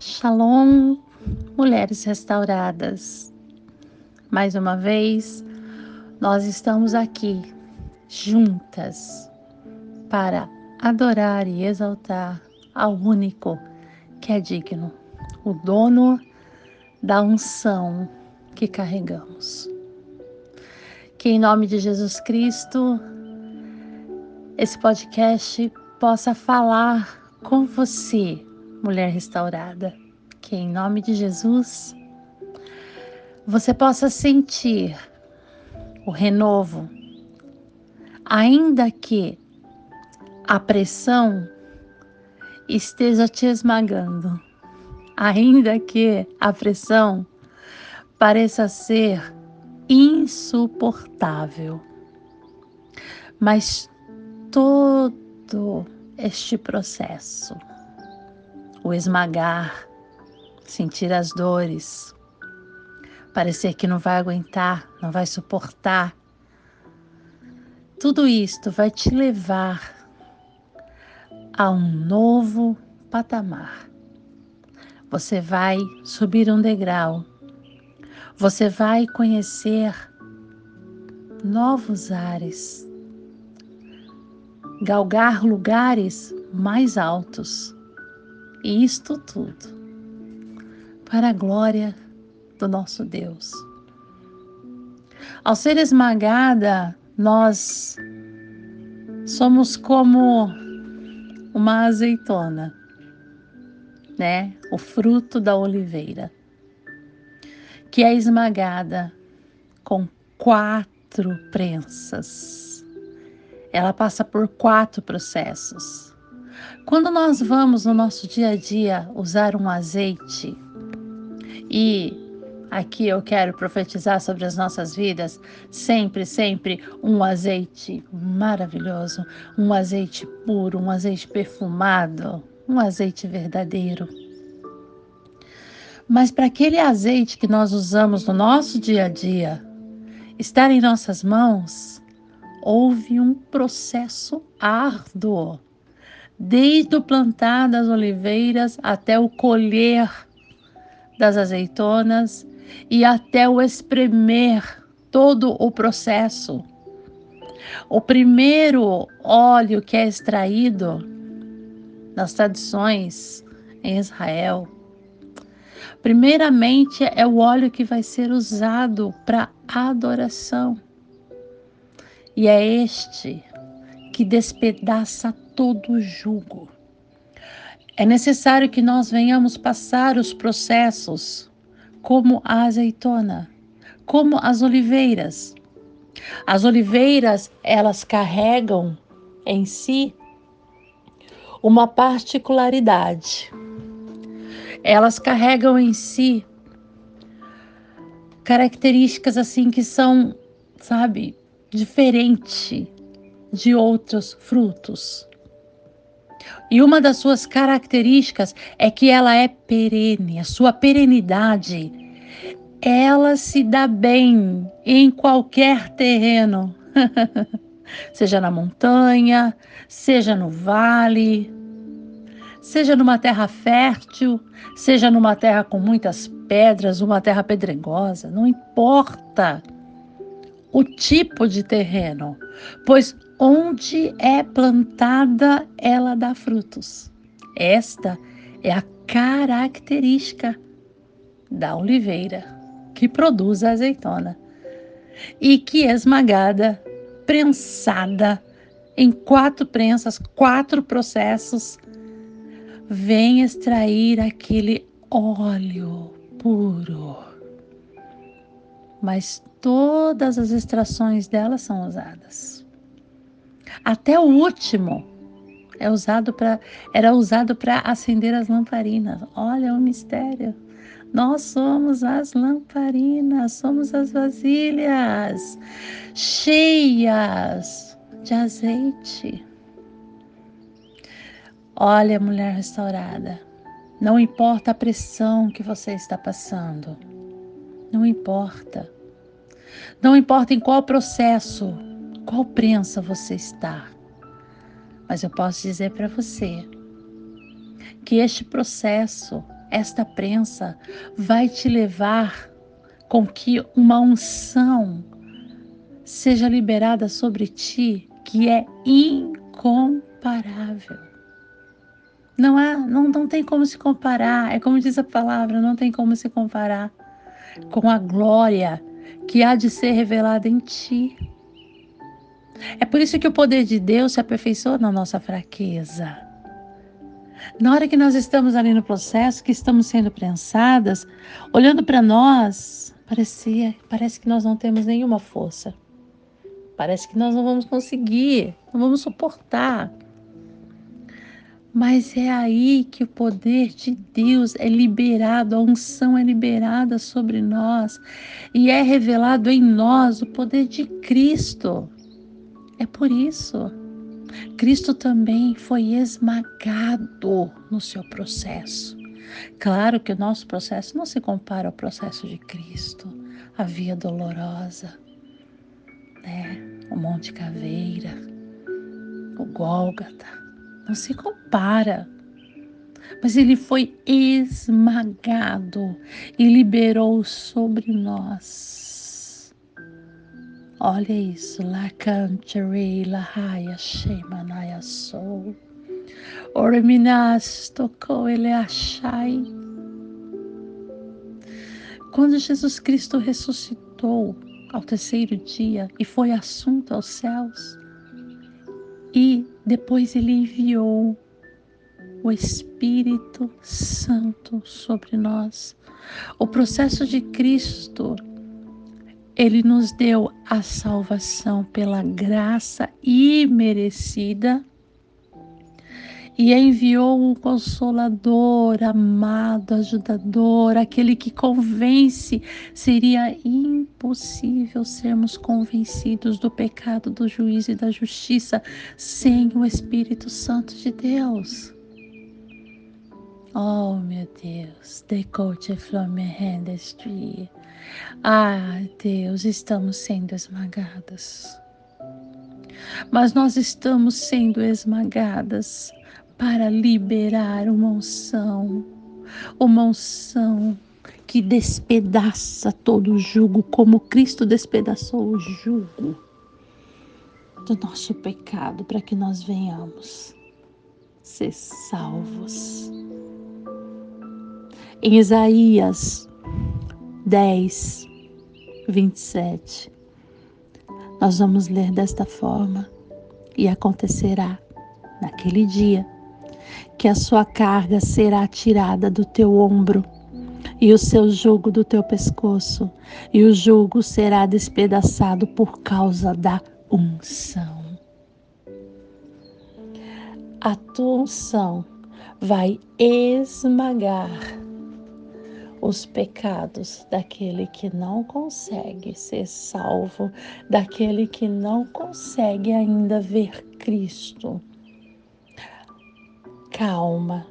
Shalom, mulheres restauradas. Mais uma vez, nós estamos aqui juntas para adorar e exaltar ao único que é digno, o dono da unção que carregamos. Que em nome de Jesus Cristo, esse podcast possa falar com você mulher restaurada. Que em nome de Jesus você possa sentir o renovo, ainda que a pressão esteja te esmagando, ainda que a pressão pareça ser insuportável. Mas todo este processo o esmagar, sentir as dores, parecer que não vai aguentar, não vai suportar. Tudo isto vai te levar a um novo patamar. Você vai subir um degrau. Você vai conhecer novos ares, galgar lugares mais altos. Isto tudo para a glória do nosso Deus. Ao ser esmagada, nós somos como uma azeitona, né? O fruto da oliveira, que é esmagada com quatro prensas. Ela passa por quatro processos quando nós vamos no nosso dia a dia usar um azeite, e aqui eu quero profetizar sobre as nossas vidas, sempre, sempre um azeite maravilhoso, um azeite puro, um azeite perfumado, um azeite verdadeiro. Mas para aquele azeite que nós usamos no nosso dia a dia estar em nossas mãos, houve um processo árduo desde o plantar das oliveiras até o colher das azeitonas e até o espremer todo o processo. O primeiro óleo que é extraído nas tradições em Israel, primeiramente é o óleo que vai ser usado para adoração. E é este que despedaça todo jugo. É necessário que nós venhamos passar os processos como a azeitona, como as oliveiras. As oliveiras, elas carregam em si uma particularidade. Elas carregam em si características assim que são, sabe, diferente de outros frutos. E uma das suas características é que ela é perene, a sua perenidade. Ela se dá bem em qualquer terreno, seja na montanha, seja no vale, seja numa terra fértil, seja numa terra com muitas pedras, uma terra pedregosa, não importa o tipo de terreno, pois onde é plantada, ela dá frutos. Esta é a característica da oliveira que produz a azeitona e que é esmagada, prensada em quatro prensas, quatro processos, vem extrair aquele óleo puro. Mas todas as extrações dela são usadas. Até o último é usado para era usado para acender as lamparinas. Olha o mistério. Nós somos as lamparinas, somos as vasilhas cheias de azeite. Olha, mulher restaurada, não importa a pressão que você está passando, não importa. Não importa em qual processo qual prensa você está. Mas eu posso dizer para você que este processo esta prensa vai te levar com que uma unção seja liberada sobre ti que é incomparável. Não há, não, não tem como se comparar. É como diz a palavra, não tem como se comparar com a glória que há de ser revelada em ti. É por isso que o poder de Deus se aperfeiçoa na nossa fraqueza. Na hora que nós estamos ali no processo, que estamos sendo prensadas, olhando para nós, parecia, parece que nós não temos nenhuma força. Parece que nós não vamos conseguir, não vamos suportar. Mas é aí que o poder de Deus é liberado, a unção é liberada sobre nós e é revelado em nós o poder de Cristo. É por isso. Cristo também foi esmagado no seu processo. Claro que o nosso processo não se compara ao processo de Cristo, a via dolorosa, né? o Monte Caveira, o Gólgata não se compara. Mas ele foi esmagado e liberou sobre nós. Olha isso, la cantarei, la raia, shemanaya sou. Oreminas tocou ele achai. Quando Jesus Cristo ressuscitou ao terceiro dia e foi assunto aos céus, e depois ele enviou o Espírito Santo sobre nós. O processo de Cristo, ele nos deu a salvação pela graça imerecida e enviou um consolador, amado, ajudador, aquele que convence. Seria impossível sermos convencidos do pecado, do juízo e da justiça sem o Espírito Santo de Deus. Oh, meu Deus, decote flamme destruir. Ah, Deus, estamos sendo esmagadas. Mas nós estamos sendo esmagadas para liberar uma unção, uma unção que despedaça todo o jugo, como Cristo despedaçou o jugo do nosso pecado, para que nós venhamos ser salvos. Em Isaías 10, 27, nós vamos ler desta forma: e acontecerá naquele dia que a sua carga será tirada do teu ombro e o seu jugo do teu pescoço, e o jugo será despedaçado por causa da unção. A tua unção vai esmagar os pecados daquele que não consegue ser salvo, daquele que não consegue ainda ver Cristo. Calma,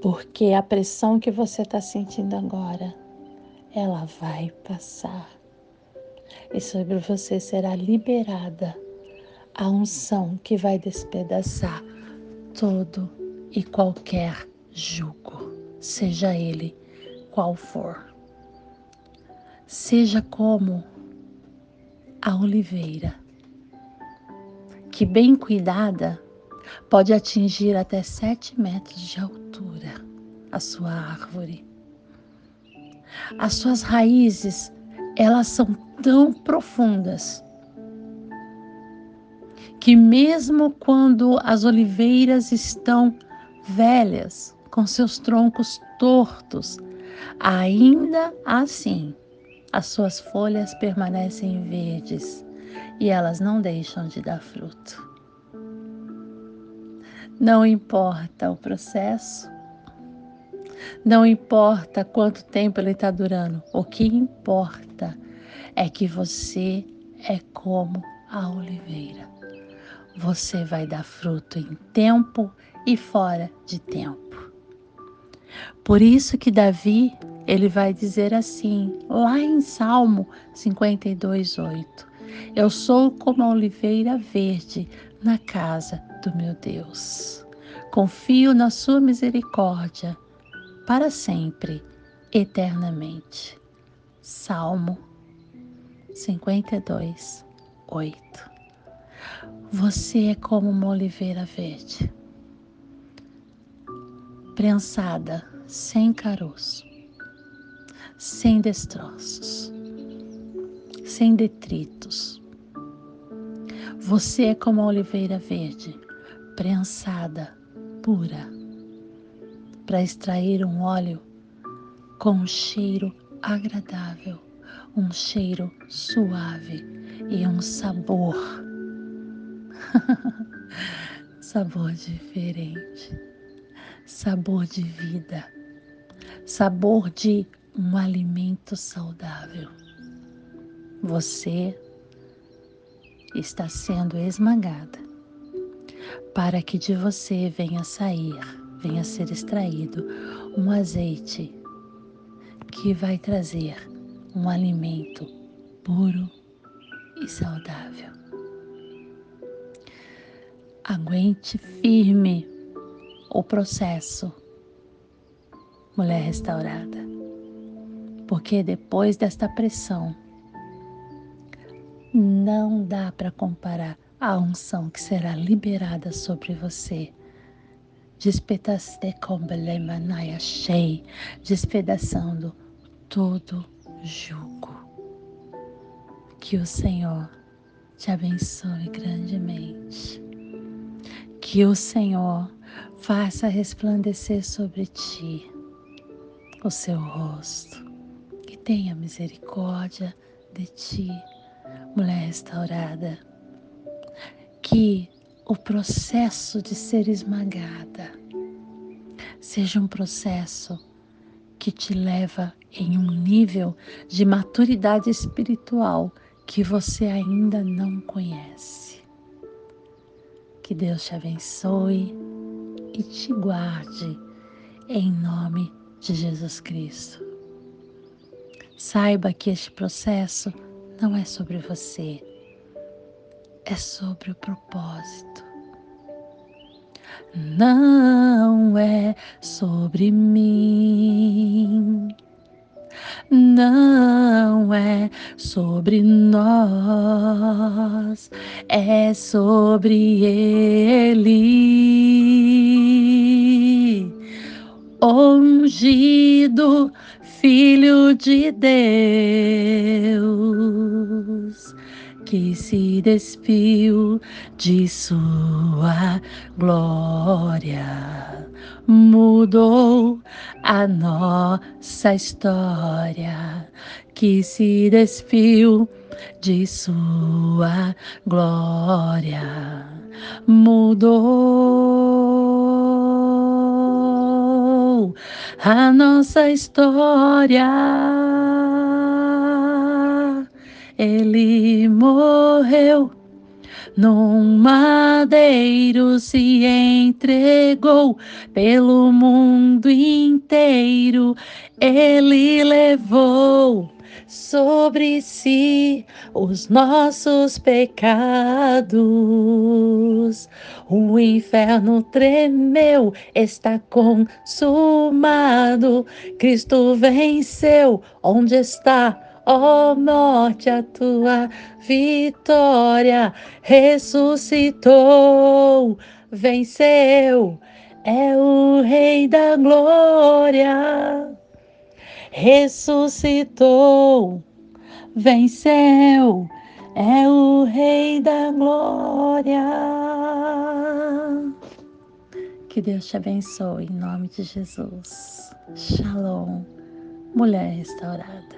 porque a pressão que você está sentindo agora, ela vai passar. E sobre você será liberada a unção que vai despedaçar todo e qualquer jugo, seja ele qual for. Seja como a oliveira, que bem cuidada pode atingir até sete metros de altura a sua árvore. As suas raízes, elas são tão profundas que mesmo quando as oliveiras estão velhas, com seus troncos tortos, ainda assim as suas folhas permanecem verdes e elas não deixam de dar fruto. Não importa o processo, não importa quanto tempo ele está durando, o que importa é que você é como a oliveira. Você vai dar fruto em tempo e fora de tempo. Por isso que Davi, ele vai dizer assim, lá em Salmo 52:8. Eu sou como a oliveira verde na casa do meu Deus. Confio na sua misericórdia para sempre, eternamente. Salmo 52, 8. Você é como uma oliveira verde, prensada, sem caroço, sem destroços, sem detritos. Você é como a oliveira verde, prensada, pura, para extrair um óleo com um cheiro agradável, um cheiro suave e um sabor sabor diferente, sabor de vida, sabor de um alimento saudável. Você está sendo esmagada para que de você venha sair, venha ser extraído um azeite que vai trazer um alimento puro e saudável. Aguente firme o processo, mulher restaurada, porque depois desta pressão, não dá para comparar a unção que será liberada sobre você. Despedaçando todo jugo. Que o Senhor te abençoe grandemente que o Senhor faça resplandecer sobre ti o seu rosto, que tenha misericórdia de ti, mulher restaurada, que o processo de ser esmagada seja um processo que te leva em um nível de maturidade espiritual que você ainda não conhece. Que Deus te abençoe e te guarde em nome de Jesus Cristo. Saiba que este processo não é sobre você, é sobre o propósito. Não é sobre mim não é sobre nós, é sobre Ele. Ungido Filho de Deus que se despiu de sua glória, mudou a nossa história, que se despiu de sua glória, mudou a nossa história ele morreu. Num madeiro se entregou pelo mundo inteiro, ele levou sobre si os nossos pecados. O inferno tremeu, está consumado. Cristo venceu. Onde está Ó oh, morte, a tua vitória ressuscitou, venceu, é o Rei da Glória. Ressuscitou, venceu, é o Rei da Glória. Que Deus te abençoe em nome de Jesus. Shalom, mulher restaurada.